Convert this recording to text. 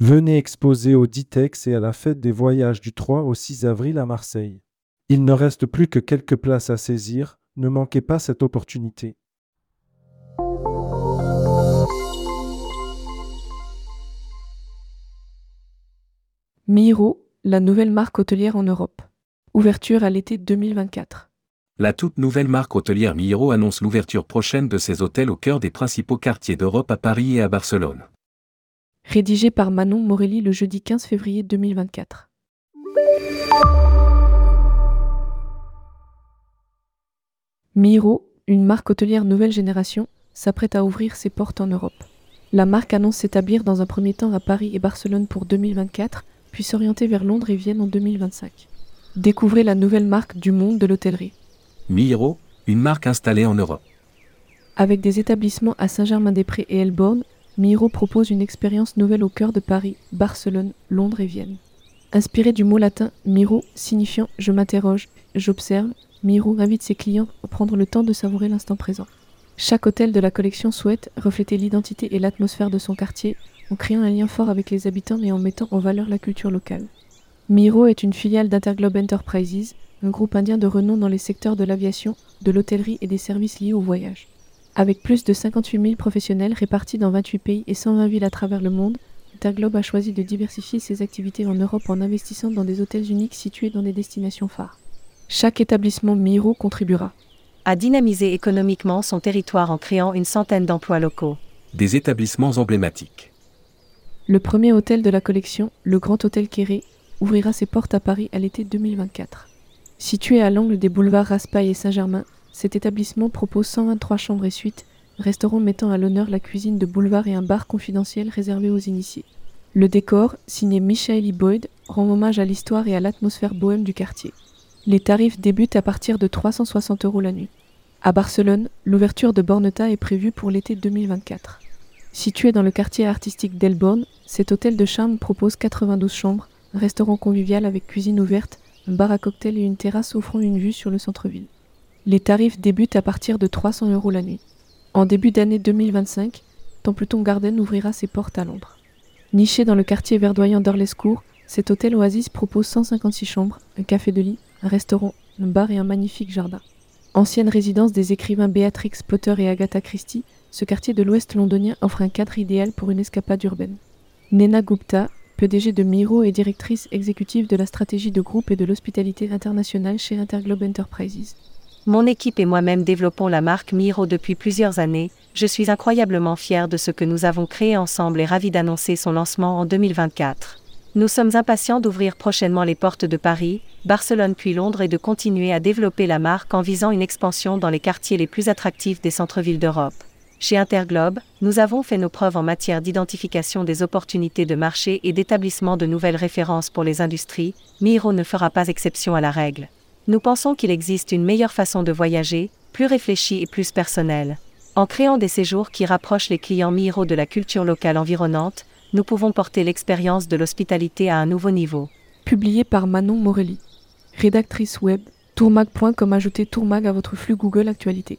Venez exposer au Ditex et à la fête des voyages du 3 au 6 avril à Marseille. Il ne reste plus que quelques places à saisir, ne manquez pas cette opportunité. Miro, la nouvelle marque hôtelière en Europe. Ouverture à l'été 2024. La toute nouvelle marque hôtelière Miro annonce l'ouverture prochaine de ses hôtels au cœur des principaux quartiers d'Europe à Paris et à Barcelone. Rédigé par Manon Morelli le jeudi 15 février 2024. Miro, une marque hôtelière nouvelle génération, s'apprête à ouvrir ses portes en Europe. La marque annonce s'établir dans un premier temps à Paris et Barcelone pour 2024, puis s'orienter vers Londres et Vienne en 2025. Découvrez la nouvelle marque du monde de l'hôtellerie. Miro, une marque installée en Europe. Avec des établissements à Saint-Germain-des-Prés et Elborn, Miro propose une expérience nouvelle au cœur de Paris, Barcelone, Londres et Vienne. Inspiré du mot latin miro signifiant je m'interroge, j'observe, Miro invite ses clients à prendre le temps de savourer l'instant présent. Chaque hôtel de la collection souhaite refléter l'identité et l'atmosphère de son quartier en créant un lien fort avec les habitants et en mettant en valeur la culture locale. Miro est une filiale d'Interglobe Enterprises, un groupe indien de renom dans les secteurs de l'aviation, de l'hôtellerie et des services liés au voyage. Avec plus de 58 000 professionnels répartis dans 28 pays et 120 villes à travers le monde, Interglobe a choisi de diversifier ses activités en Europe en investissant dans des hôtels uniques situés dans des destinations phares. Chaque établissement Miro contribuera à dynamiser économiquement son territoire en créant une centaine d'emplois locaux. Des établissements emblématiques. Le premier hôtel de la collection, le Grand Hôtel Kéré, ouvrira ses portes à Paris à l'été 2024. Situé à l'angle des boulevards Raspail et Saint-Germain, cet établissement propose 123 chambres et suites, restaurant mettant à l'honneur la cuisine de boulevard et un bar confidentiel réservé aux initiés. Le décor, signé Michael Boyd, rend hommage à l'histoire et à l'atmosphère bohème du quartier. Les tarifs débutent à partir de 360 euros la nuit. À Barcelone, l'ouverture de Borneta est prévue pour l'été 2024. Situé dans le quartier artistique d'Elborn, cet hôtel de charme propose 92 chambres, un restaurant convivial avec cuisine ouverte, un bar à cocktail et une terrasse offrant une vue sur le centre-ville. Les tarifs débutent à partir de 300 euros la nuit. En début d'année 2025, Templeton Garden ouvrira ses portes à Londres. Niché dans le quartier verdoyant d'Orlescourt, cet hôtel Oasis propose 156 chambres, un café de lit, un restaurant, un bar et un magnifique jardin. Ancienne résidence des écrivains Beatrix Potter et Agatha Christie, ce quartier de l'ouest londonien offre un cadre idéal pour une escapade urbaine. Nena Gupta, PDG de Miro et directrice exécutive de la stratégie de groupe et de l'hospitalité internationale chez Interglobe Enterprises. Mon équipe et moi-même développons la marque Miro depuis plusieurs années. Je suis incroyablement fier de ce que nous avons créé ensemble et ravi d'annoncer son lancement en 2024. Nous sommes impatients d'ouvrir prochainement les portes de Paris, Barcelone puis Londres et de continuer à développer la marque en visant une expansion dans les quartiers les plus attractifs des centres-villes d'Europe. Chez Interglobe, nous avons fait nos preuves en matière d'identification des opportunités de marché et d'établissement de nouvelles références pour les industries, Miro ne fera pas exception à la règle. Nous pensons qu'il existe une meilleure façon de voyager, plus réfléchie et plus personnelle. En créant des séjours qui rapprochent les clients Miro de la culture locale environnante, nous pouvons porter l'expérience de l'hospitalité à un nouveau niveau. Publié par Manon Morelli. Rédactrice web, tourmag.com ajoutez tourmag à votre flux Google Actualité.